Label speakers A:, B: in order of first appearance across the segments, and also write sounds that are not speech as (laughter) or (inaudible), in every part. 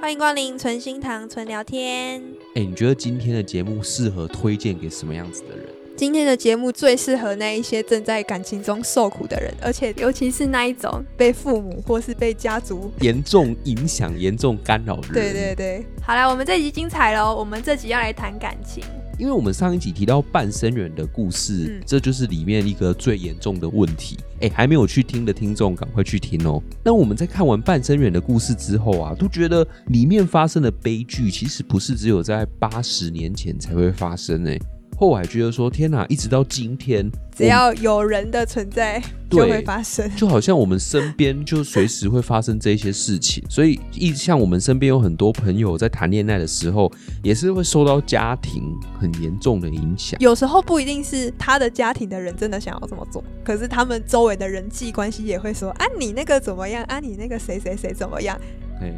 A: 欢迎光临存心堂存聊天。
B: 哎，你觉得今天的节目适合推荐给什么样子的人？
A: 今天的节目最适合那一些正在感情中受苦的人，而且尤其是那一种被父母或是被家族
B: 严重影响、严重干扰的人。
A: 对对对，好啦，我们这集精彩喽！我们这集要来谈感情。
B: 因为我们上一集提到半生缘的故事，嗯，这就是里面一个最严重的问题。哎，还没有去听的听众，赶快去听哦。那我们在看完半生缘的故事之后啊，都觉得里面发生的悲剧，其实不是只有在八十年前才会发生哎。后来觉得说，天哪！一直到今天，
A: 只要有人的存在，就会发生。
B: 就好像我们身边就随时会发生这些事情，所以一像我们身边有很多朋友在谈恋爱的时候，也是会受到家庭很严重的影响。
A: 有时候不一定是他的家庭的人真的想要这么做，可是他们周围的人际关系也会说：啊，你那个怎么样？啊，你那个谁谁谁怎么样？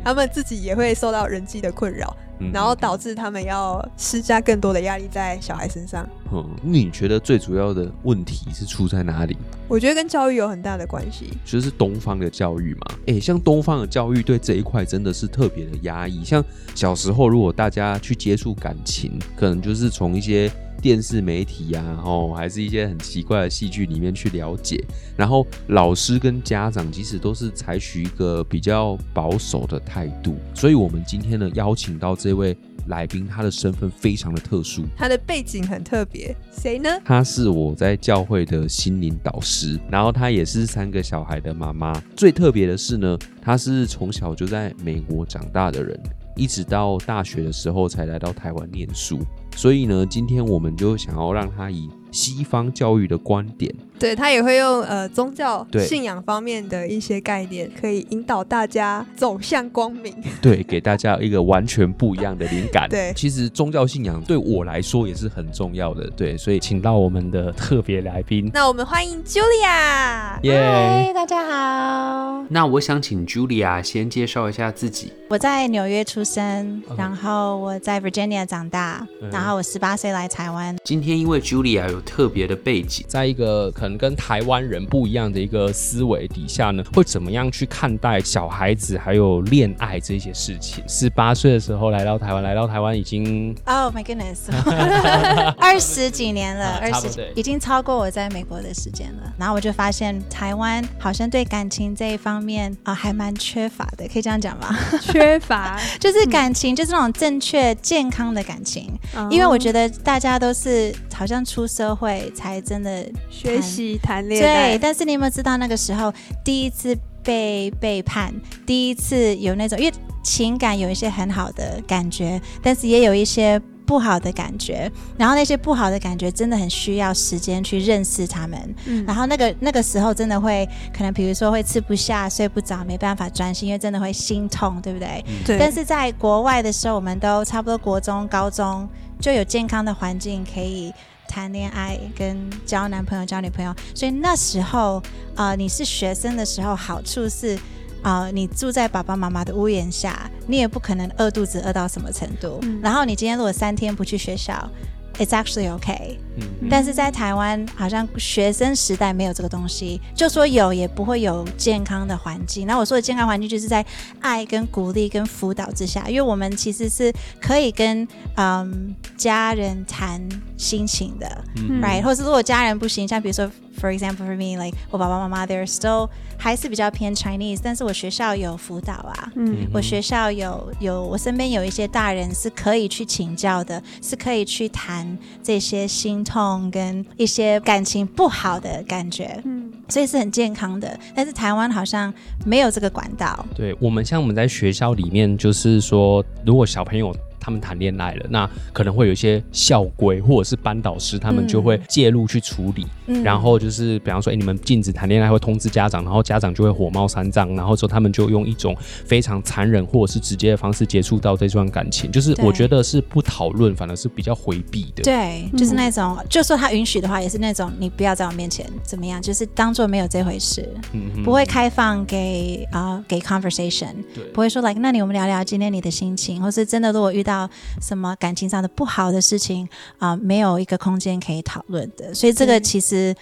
A: 他们自己也会受到人际的困扰，嗯，然后导致他们要施加更多的压力在小孩身上。
B: 嗯，你觉得最主要的问题是出在哪里？
A: 我觉得跟教育有很大的关系，
B: 就是东方的教育嘛。哎，像东方的教育对这一块真的是特别的压抑。像小时候，如果大家去接触感情，可能就是从一些。电视媒体呀、啊，哦，还是一些很奇怪的戏剧里面去了解，然后老师跟家长其实都是采取一个比较保守的态度，所以我们今天呢邀请到这位来宾，他的身份非常的特殊，
A: 他的背景很特别，谁呢？
B: 他是我在教会的心灵导师，然后他也是三个小孩的妈妈，最特别的是呢，他是从小就在美国长大的人。一直到大学的时候才来到台湾念书，所以呢，今天我们就想要让他以西方教育的观点。
A: 对，他也会用呃宗教信仰方面的一些概念，可以引导大家走向光明。(laughs)
B: 对，给大家一个完全不一样的灵感。
A: 对，
B: 其实宗教信仰对我来说也是很重要的。对，所以请到我们的特别来宾。
A: 那我们欢迎 Julia。
C: 耶、大家好。
B: 那我想请 Julia 先介绍一下自己。
C: 我在纽约出生，然后我在 Virginia 长大，嗯、然后我十八岁来台湾。
B: 今天因为 Julia 有特别的背景，在一个可能。跟台湾人不一样的一个思维底下呢，会怎么样去看待小孩子还有恋爱这些事情？十八岁的时候来到台湾，来到台湾已经
C: ，Oh my goodness，(laughs) 二十几年了，二十已经超过我在美国的时间了。然后我就发现台湾好像对感情这一方面啊、呃、还蛮缺乏的，可以这样讲吧？(laughs)
A: 缺乏 (laughs)
C: 就是感情，就是那种正确健康的感情。因为我觉得大家都是好像出社会才真的
A: 学习。谈恋爱，
C: 对，但是你有没有知道那个时候第一次被背叛，第一次有那种，因为情感有一些很好的感觉，但是也有一些不好的感觉，然后那些不好的感觉真的很需要时间去认识他们，嗯，然后那个那个时候真的会可能比如说会吃不下、睡不着、没办法专心，因为真的会心痛，对不对？
A: 嗯，对。
C: 但是在国外的时候，我们都差不多国中、高中就有健康的环境可以。谈恋爱跟交男朋友、交女朋友，所以那时候啊、呃，你是学生的时候，好处是啊、呃，你住在爸爸妈妈的屋檐下，你也不可能饿肚子饿到什么程度。嗯、然后你今天如果三天不去学校，It's actually okay。嗯。但是在台湾，好像学生时代没有这个东西，就说有也不会有健康的环境。那我说的健康环境，就是在爱、跟鼓励、跟辅导之下，因为我们其实是可以跟嗯家人谈。心情的、嗯、，right，或是如果家人不行，像比如说，for example for me，like 我爸爸妈妈，they're still 还是比较偏 Chinese，但是我学校有辅导啊，嗯，我学校有有我身边有一些大人是可以去请教的，是可以去谈这些心痛跟一些感情不好的感觉，嗯，所以是很健康的。但是台湾好像没有这个管道。
B: 对，我们像我们在学校里面，就是说，如果小朋友。他们谈恋爱了，那可能会有一些校规或者是班导师，他们就会介入去处理。嗯、然后就是，比方说，哎，你们禁止谈恋爱，会通知家长，然后家长就会火冒三丈，然后说他们就用一种非常残忍或者是直接的方式接触到这段感情。就是我觉得是不讨论，反而是比较回避的。
C: 对，就是那种，嗯、就说他允许的话，也是那种你不要在我面前怎么样，就是当做没有这回事，嗯、不会开放给啊、呃、给 conversation，不会说 like 那你我们聊聊今天你的心情，或是真的如果遇到。到什么感情上的不好的事情啊、呃，没有一个空间可以讨论的，所以这个其实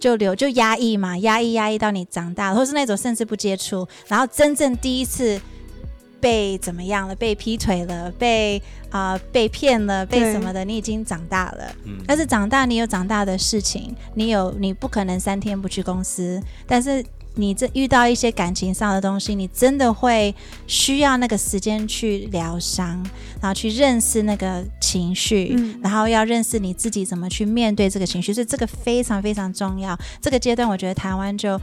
C: 就留就压抑嘛，压抑压抑到你长大，或是那种甚至不接触，然后真正第一次被怎么样了，被劈腿了，被啊、呃、被骗了，被什么的，你已经长大了。嗯。但是长大，你有长大的事情，你有你不可能三天不去公司，但是。你这遇到一些感情上的东西，你真的会需要那个时间去疗伤，然后去认识那个情绪，嗯，然后要认识你自己怎么去面对这个情绪，所以这个非常非常重要。这个阶段，我觉得台湾就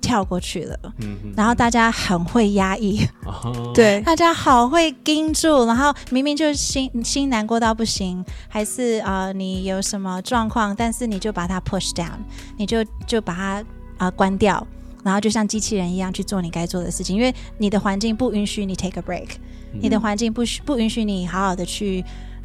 C: 跳过去了，嗯，然后大家很会压抑，哦，对，大家好会盯住，然后明明就心心难过到不行，还是啊，呃，你有什么状况，但是你就把它 push down，你就就把它啊，呃，关掉。然后就像机器人一样去做你该做的事情，因为你的环境不允许你 take a break，嗯，你的环境不许不允许你好好的去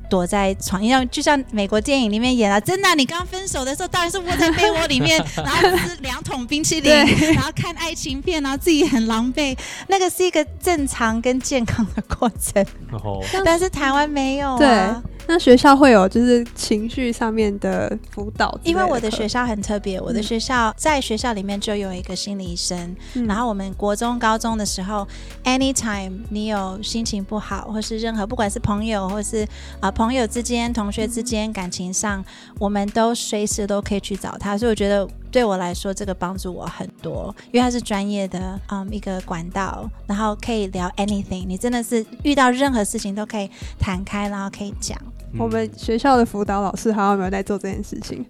C: 躲在床，因为就像美国电影里面演了，真的，啊，你刚分手的时候当然是窝在被窝里面，然后吃两桶冰淇淋，(laughs) 然后看爱情片，然后自己很狼狈，那个是一个正常跟健康的过程。哦，但是台湾没有啊。对 (laughs)
A: 那学校会有就是情绪上面的辅导，
C: 因为我的学校很特别，我的学校在学校里面就有一个心理医生，嗯、然后我们国中、高中的时候，anytime 你有心情不好，或是任何不管是朋友或是啊、呃、朋友之间、同学之间感情上，我们都随时都可以去找他，所以我觉得。对我来说，这个帮助我很多，因为他是专业的，嗯，一个管道，然后可以聊 anything，你真的是遇到任何事情都可以谈开，然后可以讲。
A: 我们学校的辅导老师还有没有在做这件事情？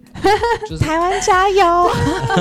C: 就是、台湾加油！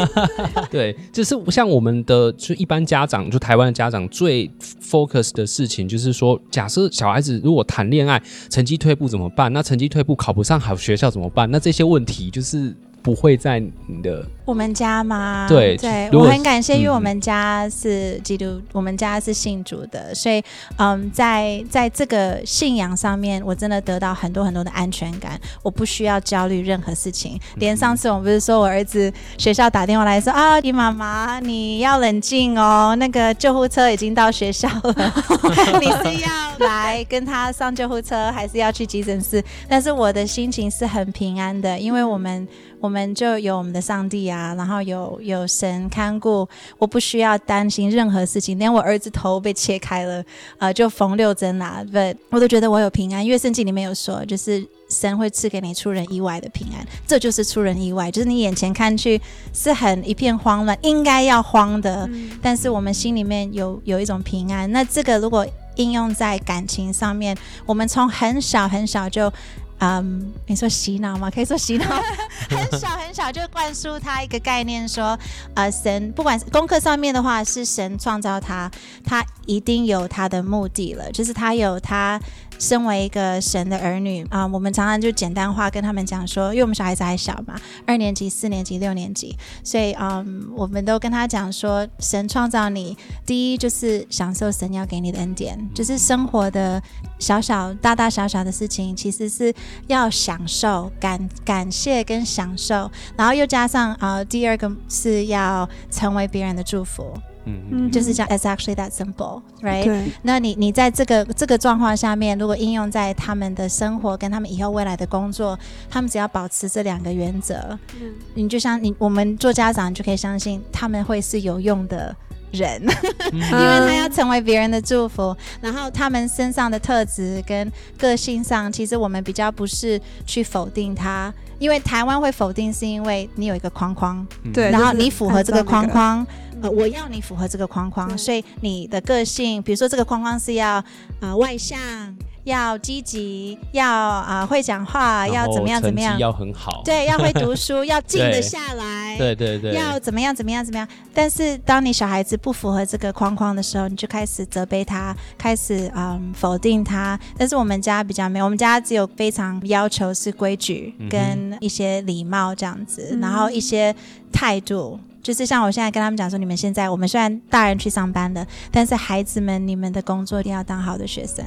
C: (laughs)
D: 对，就是像我们的就一般家长，就台湾的家长最 focus 的事情，就是说，假设小孩子如果谈恋爱，成绩退步怎么办？那成绩退步考不上好学校怎么办？那这些问题就是。不会在你的
C: 我们家吗？
D: 对
C: 对，我很感谢，因为我们家是基督，嗯、我们家是信主的，所以嗯，在在这个信仰上面，我真的得到很多很多的安全感，我不需要焦虑任何事情。连上次我们不是说我儿子学校打电话来说啊，你妈妈你要冷静哦，那个救护车已经到学校了，(laughs) 你是要来跟他上救护车，还是要去急诊室？但是我的心情是很平安的，因为我们。我们就有我们的上帝啊，然后有有神看顾，我不需要担心任何事情，连我儿子头被切开了，呃，就缝六针啊，but 我都觉得我有平安，因为圣经里面有说，就是神会赐给你出人意外的平安，这就是出人意外，就是你眼前看去是很一片慌乱，应该要慌的，嗯，但是我们心里面有有一种平安。那这个如果应用在感情上面，我们从很小很小就。嗯、你说洗脑吗？可以说洗脑，(laughs) 很小很小就灌输他一个概念，说，呃，神不管是功课上面的话，是神创造他，他一定有他的目的了，就是他有他。身为一个神的儿女啊，我们常常就简单化跟他们讲说，因为我们小孩子还小嘛，二年级、四年级、六年级，所以嗯，我们都跟他讲说，神创造你，第一就是享受神要给你的恩典，就是生活的小小、大大小小的事情，其实是要享受、感感谢跟享受，然后又加上啊，第二个是要成为别人的祝福。嗯嗯，就是讲 it's actually that simple，right？对。那你你在这个这个状况下面，如果应用在他们的生活跟他们以后未来的工作，他们只要保持这两个原则，嗯，你就像你我们做家长就可以相信他们会是有用的人，因为他要成为别人的祝福。然后他们身上的特质跟个性上，其实我们比较不是去否定他，因为台湾会否定是因为你有一个框框，对，然后你符合这个框框。呃，我要你符合这个框框，所以你的个性，比如说这个框框是要啊、呃、外向，要积极，要啊、呃、会讲话，要怎么样怎么样，
D: 要很好，
C: 对，要会读书，(laughs) 要静得下来，
D: 对对对，
C: 要怎么样怎么样怎么样。但是当你小孩子不符合这个框框的时候，你就开始责备他，开始嗯否定他。但是我们家比较没有，我们家只有非常要求是规矩跟一些礼貌这样子，嗯、然后一些态度。就是像我现在跟他们讲说，你们现在我们虽然大人去上班了，但是孩子们，你们的工作一定要当好的学生。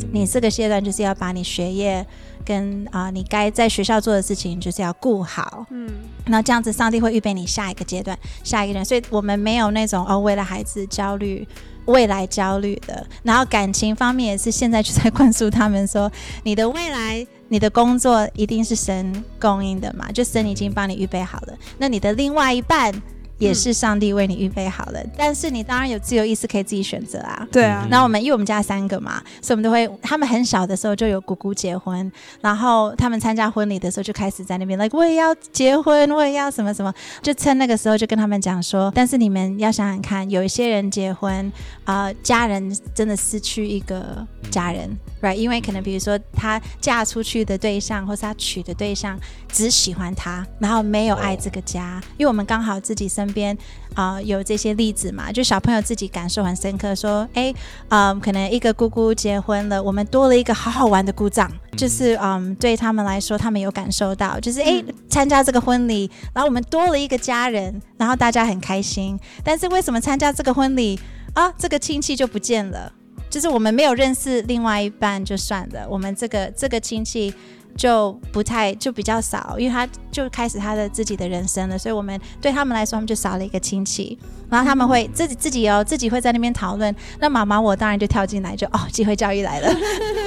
C: 嗯、你这个阶段就是要把你学业跟啊、呃，你该在学校做的事情，就是要顾好。嗯，那这样子，上帝会预备你下一个阶段，下一个人。所以我们没有那种哦，为了孩子焦虑、未来焦虑的。然后感情方面也是现在就在灌输他们说，你的未来。你的工作一定是神供应的嘛？就神已经帮你预备好了。那你的另外一半也是上帝为你预备好了。嗯、但是你当然有自由意识，可以自己选择啊。
A: 对啊。
C: 那我们因为我们家三个嘛，所以我们都会，他们很小的时候就有姑姑结婚，然后他们参加婚礼的时候就开始在那边，like 我也要结婚，我也要什么什么，就趁那个时候就跟他们讲说，但是你们要想想看，有一些人结婚啊、呃，家人真的失去一个家人。Right, 因为可能比如说她嫁出去的对象，或是她娶的对象只喜欢她，然后没有爱这个家。Oh. 因为我们刚好自己身边啊、呃、有这些例子嘛，就小朋友自己感受很深刻，说，哎，嗯，可能一个姑姑结婚了，我们多了一个好好玩的姑丈，就是嗯，对他们来说，他们有感受到，就是哎，参加这个婚礼，然后我们多了一个家人，然后大家很开心。但是为什么参加这个婚礼啊，这个亲戚就不见了？就是我们没有认识另外一半就算了，我们这个这个亲戚就不太就比较少，因为他就开始他的自己的人生了，所以我们对他们来说，他们就少了一个亲戚。然后他们会自己自己哦，自己会在那边讨论。那妈妈我当然就跳进来就，就哦，机会教育来了，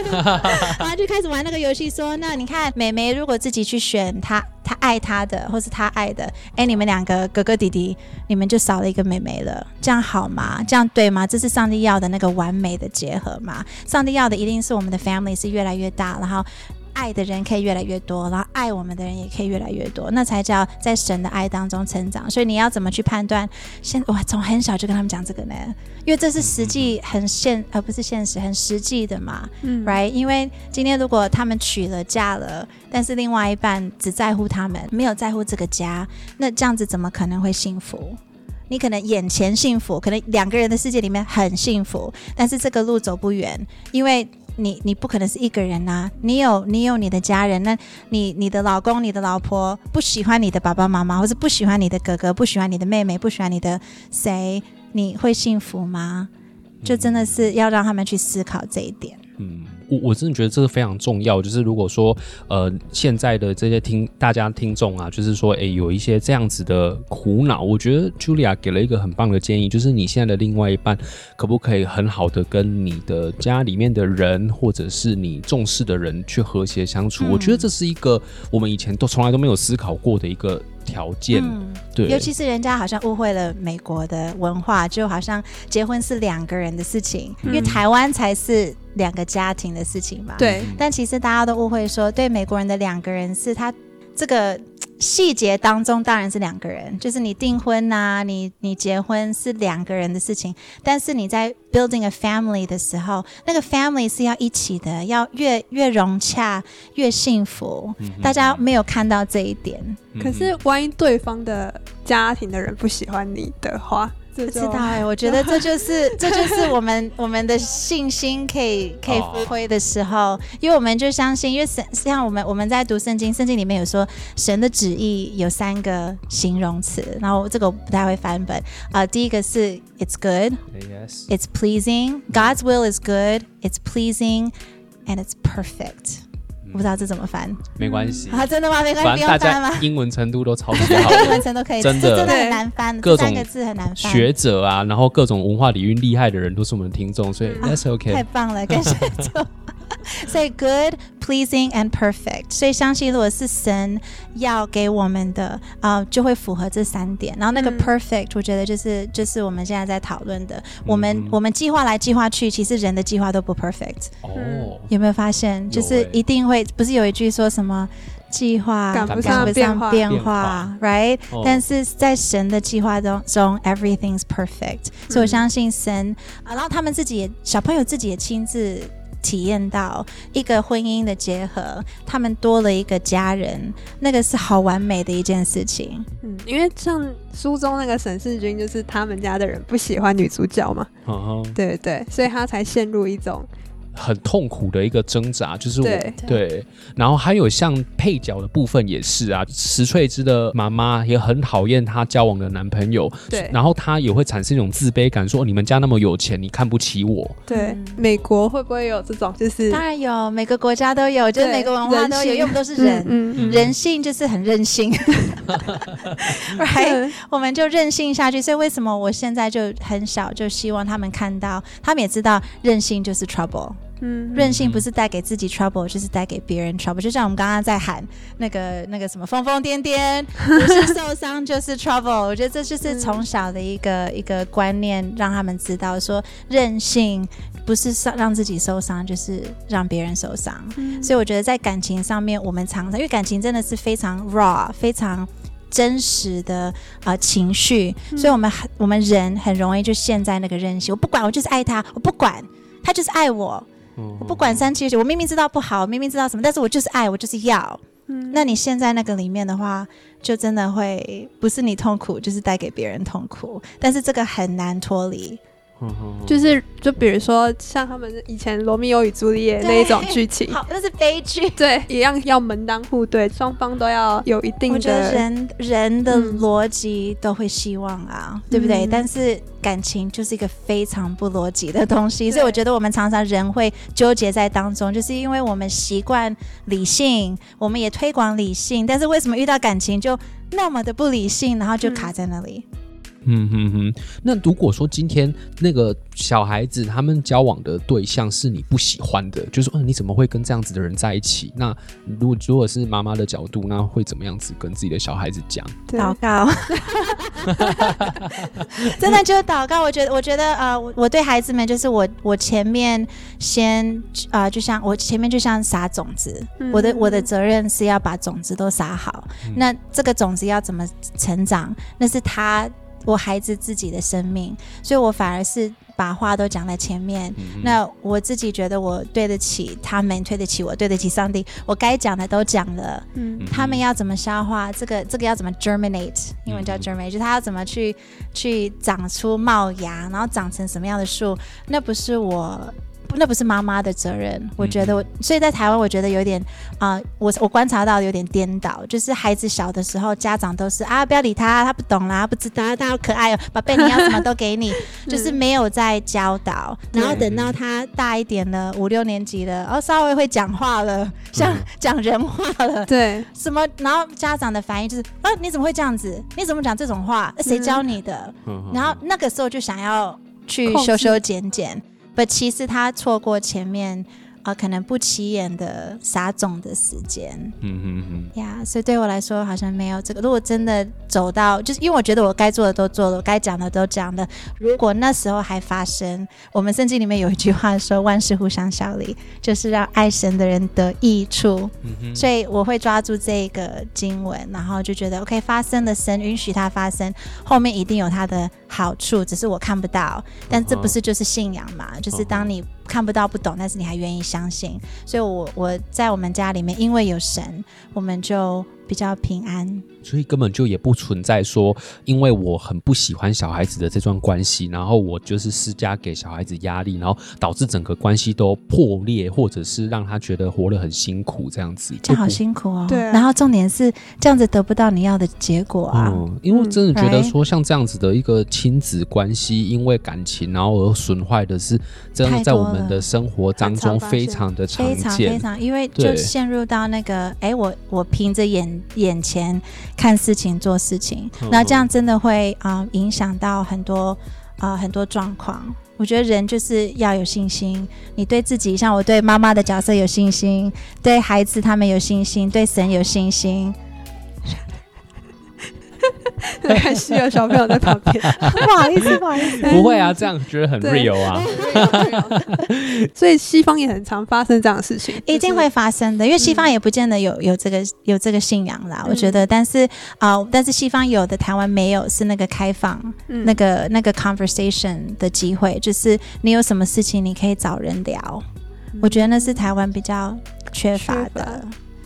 C: (laughs) 然后就开始玩那个游戏，说那你看妹妹如果自己去选她她爱她的，或是她爱的，哎，你们两个哥哥弟弟，你们就少了一个妹妹了，这样好吗？这样对吗？这是上帝要的那个完美的结合吗？上帝要的一定是我们的 family 是越来越大，然后。爱的人可以越来越多，然后爱我们的人也可以越来越多，那才叫在神的爱当中成长。所以你要怎么去判断？现我从很小就跟他们讲这个呢，因为这是实际很现，而不是现实，很实际的嘛。嗯，right？因为今天如果他们娶了嫁了，但是另外一半只在乎他们，没有在乎这个家，那这样子怎么可能会幸福？你可能眼前幸福，可能两个人的世界里面很幸福，但是这个路走不远，因为。你你不可能是一个人呐、啊，你有你有你的家人，那你你的老公、你的老婆不喜欢你的爸爸妈妈，或者不喜欢你的哥哥，不喜欢你的妹妹，不喜欢你的谁，你会幸福吗？就真的是要让他们去思考这一点。
D: 嗯。我我真的觉得这个非常重要，就是如果说呃现在的这些听大家听众啊，就是说诶有一些这样子的苦恼，我觉得 Julia 给了一个很棒的建议，就是你现在的另外一半可不可以很好的跟你的家里面的人，或者是你重视的人去和谐相处？嗯、我觉得这是一个我们以前都从来都没有思考过的一个。条件，嗯、对，
C: 尤其是人家好像误会了美国的文化，就好像结婚是两个人的事情，嗯、因为台湾才是两个家庭的事情嘛。
A: 对，
C: 但其实大家都误会说，对美国人的两个人是他这个。细节当中当然是两个人，就是你订婚呐、啊，你你结婚是两个人的事情。但是你在 building a family 的时候，那个 family 是要一起的，要越越融洽越幸福。嗯、大家没有看到这一点。
A: 可是万一对方的家庭的人不喜欢你的话？
C: 不知道哎，我觉得这就是 (laughs) 这就是我们我们的信心可以可以发挥的时候，哦、因为我们就相信，因为神像我们我们在读圣经，圣经里面有说神的旨意有三个形容词，然后这个我不太会翻本啊、呃，第一个是 It's good，Yes，It's pleasing，God's will is good，It's pleasing and it's perfect。不知道这怎么翻，
D: 没关系
C: 啊，真的吗？没关系，不用翻吗？
D: 英文程度都超级好，
C: 英文程度可以，
D: 真的
C: 真的很难翻，各种字很难翻。
D: 学者啊，然后各种文化底蕴厉害的人都是我们的听众，所以 That's OK，
C: 太棒了，感谢主。(laughs) 所以 good, pleasing and perfect，所以相信如果是神要给我们的啊、呃，就会符合这三点。然后那个 perfect，我觉得就是就是我们现在在讨论的。我们我们计划来计划去，其实人的计划都不 perfect。哦，有没有发现？就是一定会，不是有一句说什么计划赶不上变化，变化，right？但是在神的计划中中，everything's perfect。所以我相信神啊，然后他们自己也小朋友自己也亲自。体验到一个婚姻的结合，他们多了一个家人，那个是好完美的一件事情。
A: 嗯，因为像书中那个沈世军，就是他们家的人不喜欢女主角嘛，哦、对对，所以他才陷入一种。
D: 很痛苦的一个挣扎，就是我
A: 对，
D: 对，然后还有像配角的部分也是啊，石翠芝的妈妈也很讨厌她交往的男朋友，
A: 对，
D: 然后她也会产生一种自卑感，说你们家那么有钱，你看不起我。
A: 对，嗯、美国会不会有这种？就是
C: 当然有，每个国家都有，就是每个文化都有，因为我们都是人，嗯嗯、人性就是很任性，(laughs) right？我们就任性下去。所以为什么我现在就很小就希望他们看到，他们也知道任性就是 trouble。嗯，任性不是带给自己 trouble，就是带给别人 trouble。就像我们刚刚在喊那个那个什么疯疯癫癫，不是受伤就是 trouble。我觉得这就是从小的一个、嗯、一个观念，让他们知道说任性不是让让自己受伤，就是让别人受伤。嗯、所以我觉得在感情上面，我们常常因为感情真的是非常 raw，非常真实的啊、呃、情绪，嗯、所以我们很我们人很容易就陷在那个任性。我不管，我就是爱他，我不管他就是爱我。我不管三七二十一，我明明知道不好，明明知道什么，但是我就是爱，我就是要。嗯，那你现在那个里面的话，就真的会不是你痛苦，就是带给别人痛苦。但是这个很难脱离。
A: 就是，就比如说像他们以前罗密欧与朱丽叶那一种剧情，
C: 好，那是悲剧，(laughs)
A: 对，一样要门当户对，双方都要有一定的。
C: 我觉得人人的逻辑都会希望啊，嗯、对不对？但是感情就是一个非常不逻辑的东西，所以我觉得我们常常人会纠结在当中，就是因为我们习惯理性，我们也推广理性，但是为什么遇到感情就那么的不理性，然后就卡在那里？嗯
D: 嗯哼哼，那如果说今天那个小孩子他们交往的对象是你不喜欢的，就是说，嗯，你怎么会跟这样子的人在一起？那如果如果是妈妈的角度，那会怎么样子跟自己的小孩子讲？
C: 祷告，真的就是祷告。我觉得，我觉得，呃，我对孩子们就是我，我前面先啊、呃，就像我前面就像撒种子，嗯、我的我的责任是要把种子都撒好。嗯、那这个种子要怎么成长？那是他。我孩子自己的生命，所以我反而是把话都讲在前面。嗯、那我自己觉得我对得起他们，对得起我，对得起上帝。我该讲的都讲了。嗯，他们要怎么消化这个？这个要怎么 germinate？英文叫 germinate，、嗯、就是他要怎么去去长出茂芽，然后长成什么样的树？那不是我。那不是妈妈的责任，我觉得我，所以在台湾，我觉得有点啊、呃，我我观察到有点颠倒，就是孩子小的时候，家长都是啊，不要理他，他不懂啦，不知道，他好可爱哦，宝贝，你要什么都给你，(laughs) 就是没有在教导，然后等到他大一点了，五六年级了，哦，稍微会讲话了，像讲人话了，
A: 对，
C: 什么，然后家长的反应就是啊，你怎么会这样子？你怎么讲这种话？谁教你的？然后那个时候就想要去修修剪剪。不，其实他错过前面。啊，可能不起眼的撒种的时间，嗯嗯嗯，呀，所以对我来说好像没有这个。如果真的走到，就是因为我觉得我该做的都做了，我该讲的都讲了。如果那时候还发生，我们圣经里面有一句话说：“万事互相效力”，就是让爱神的人得益处。嗯哼，所以我会抓住这个经文，然后就觉得 OK，发生的神允许它发生，后面一定有它的好处，只是我看不到。但这不是就是信仰嘛？就是当你。看不到不懂，但是你还愿意相信，所以我我在我们家里面，因为有神，我们就比较平安。
D: 所以根本就也不存在说，因为我很不喜欢小孩子的这段关系，然后我就是施加给小孩子压力，然后导致整个关系都破裂，或者是让他觉得活得很辛苦这样子。
C: 这样好辛苦哦。对。然后重点是这样子得不到你要的结果啊。
D: 嗯，因为真的觉得说，像这样子的一个亲子关系，因为感情然后而损坏的是，真的在我们的生活当中非常的常见。
C: 非常非常，因为就陷入到那个，哎对，我我凭着眼眼前。看事情做事情，那这样真的会啊、呃、影响到很多啊、呃、很多状况。我觉得人就是要有信心，你对自己，像我对妈妈的角色有信心，对孩子他们有信心，对神有信心。(laughs)
A: 还需要小朋友在旁边，(laughs)
C: 不好意思，不好意思，
D: 不会啊，这样觉得很 real 啊。(laughs)
A: 所以西方也很常发生这样的事情，
C: 一定会发生的，因为西方也不见得有有这个有这个信仰啦。我觉得，但是啊，但是西方有的，台湾没有，是那个开放那个那个 conversation 的机会，就是你有什么事情你可以找人聊。我觉得那是台湾比较缺乏的。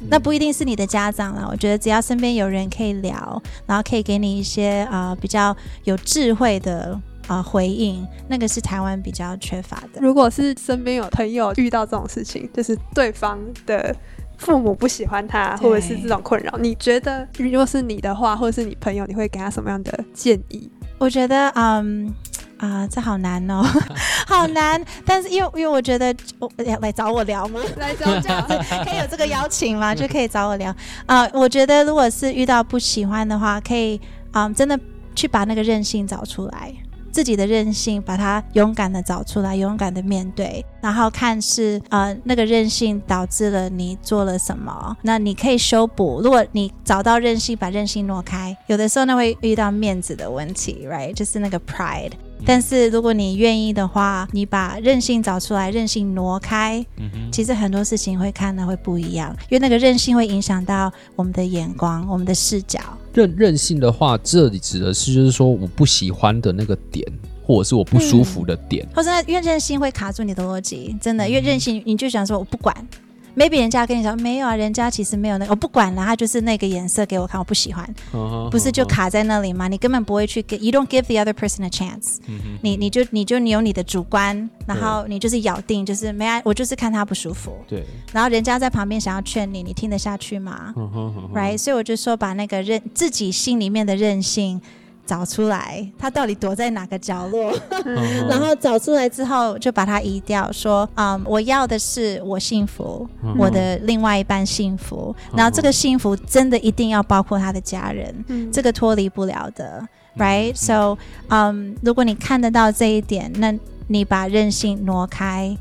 C: 那不一定是你的家长啦，我觉得只要身边有人可以聊，然后可以给你一些啊、呃、比较有智慧的啊、呃、回应，那个是台湾比较缺乏的。
A: 如果是身边有朋友遇到这种事情，就是对方的父母不喜欢他，或者是这种困扰，你觉得如果是你的话，或者是你朋友，你会给他什么样的建议？
C: 我觉得，嗯。啊，这好难哦，(laughs) 好难。但是因为因为我觉得，我来来找我聊吗？(laughs) 来找我聊，可以有这个邀请吗？就可以找我聊。啊，我觉得如果是遇到不喜欢的话，可以啊，真的去把那个韧性找出来。自己的任性，把它勇敢的找出来，勇敢的面对，然后看是呃那个任性导致了你做了什么，那你可以修补。如果你找到任性，把任性挪开，有的时候呢会遇到面子的问题，right？就是那个 pride。但是如果你愿意的话，你把任性找出来，任性挪开，嗯，其实很多事情会看的会不一样，因为那个任性会影响到我们的眼光，我们的视角。
D: 任任性的话，这里指的是就是说我不喜欢的那个点，或者是我不舒服的点，
C: 嗯、或者因为任性会卡住你的逻辑，真的，因为任性你就想说我不管。Maybe 人家跟你说没有啊，人家其实没有那个，我不管了，他就是那个颜色给我看，我不喜欢，uh huh, 不是就卡在那里吗？Uh. 你根本不会去给，you don't give the other person a chance，、uh huh. 你你就你就你有你的主观，然后你就是咬定就是没爱，我就是看他不舒服，对，然后人家在旁边想要劝你，你听得下去吗、uh uh huh.？Right，所以我就说把那个任自己心里面的任性。找出来，他到底躲在哪个角落？然后找出来之后，就把它移掉，说：“嗯，我要的是我幸福，我的另外一半幸福。然后这个幸福真的一定要包括他的家人，这个脱离不了的，right？So，嗯，如果你看得到这一点，那你把任性挪开，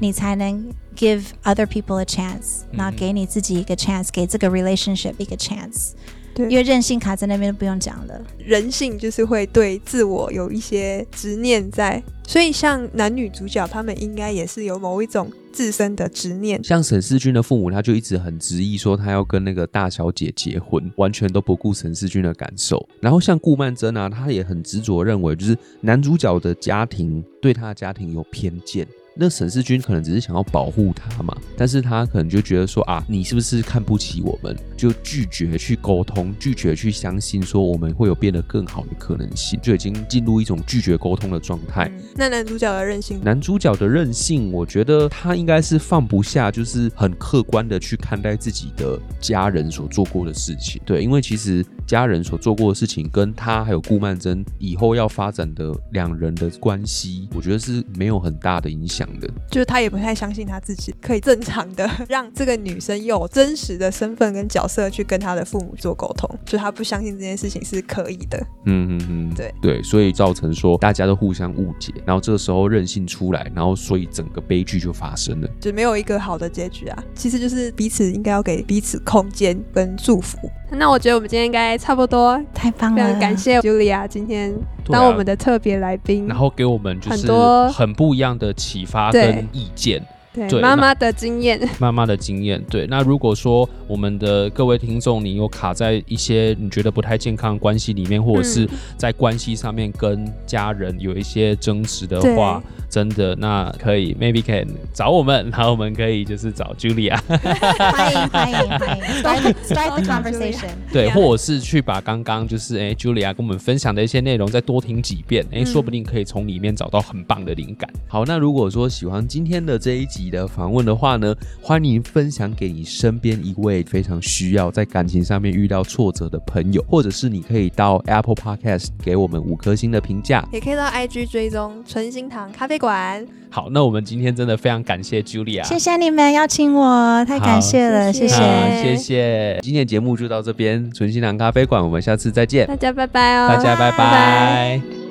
C: 你才能 give other people a chance，然后给你自己一个 chance，给这个 relationship 一个 chance。”对因为任性卡在那边不用讲了，
A: 人性就是会对自我有一些执念在，所以像男女主角他们应该也是有某一种自身的执念。
B: 像沈世钧的父母，他就一直很执意说他要跟那个大小姐结婚，完全都不顾沈世钧的感受。然后像顾曼楨啊，他也很执着认为，就是男主角的家庭对他的家庭有偏见。那沈世军可能只是想要保护他嘛，但是他可能就觉得说啊，你是不是看不起我们？就拒绝去沟通，拒绝去相信说我们会有变得更好的可能性，就已经进入一种拒绝沟通的状态。
A: 嗯，那男主角的任性，
B: 男主角的任性，我觉得他应该是放不下，就是很客观的去看待自己的家人所做过的事情。对，因为其实家人所做过的事情，跟他还有顾曼桢以后要发展的两人的关系，我觉得是没有很大的影响。
A: 就是他也不太相信他自己可以正常的 (laughs) 让这个女生有真实的身份跟角色去跟他的父母做沟通，就他不相信这件事情是可以的。
B: 嗯嗯嗯，对对，所以造成说大家都互相误解，然后这个时候任性出来，然后所以整个悲剧就发生了，
A: 就没有一个好的结局啊。其实就是彼此应该要给彼此空间跟祝福。那我觉得我们今天应该差不多，
C: 太棒了，
A: 非常感谢 Julia 今天当我们的特别来宾，
D: 然后给我们就是很多很不一样的启发跟意见。
A: 对妈妈的经验，(laughs)
D: 妈妈的经验。对，那如果说我们的各位听众，你有卡在一些你觉得不太健康的关系里面，或者是在关系上面跟家人有一些争执的话，对真的那可以，maybe can 找我们，然后我们可以就是找 Julia，
C: 欢迎欢迎欢迎，start (laughs) start the conversation。
D: 对，或者是去把刚刚就是哎 Julia 跟我们分享的一些内容再多听几遍，哎，说不定可以从里面找到很棒的灵感。嗯、
B: 好，那如果说喜欢今天的这一集。的访问的话呢，欢迎分享给你身边一位非常需要在感情上面遇到挫折的朋友，或者是你可以到 Apple Podcast 给我们五颗星的评价，
A: 也可以到 IG 追踪纯心堂咖啡馆。
D: 好，那我们今天真的非常感谢 Julia，
C: 谢谢你们邀请我，太感谢了，谢谢，
B: 谢谢。今天的节目就到这边，纯心堂咖啡馆，我们下次再见，
A: 大家拜拜哦，
B: 大家拜拜。拜拜。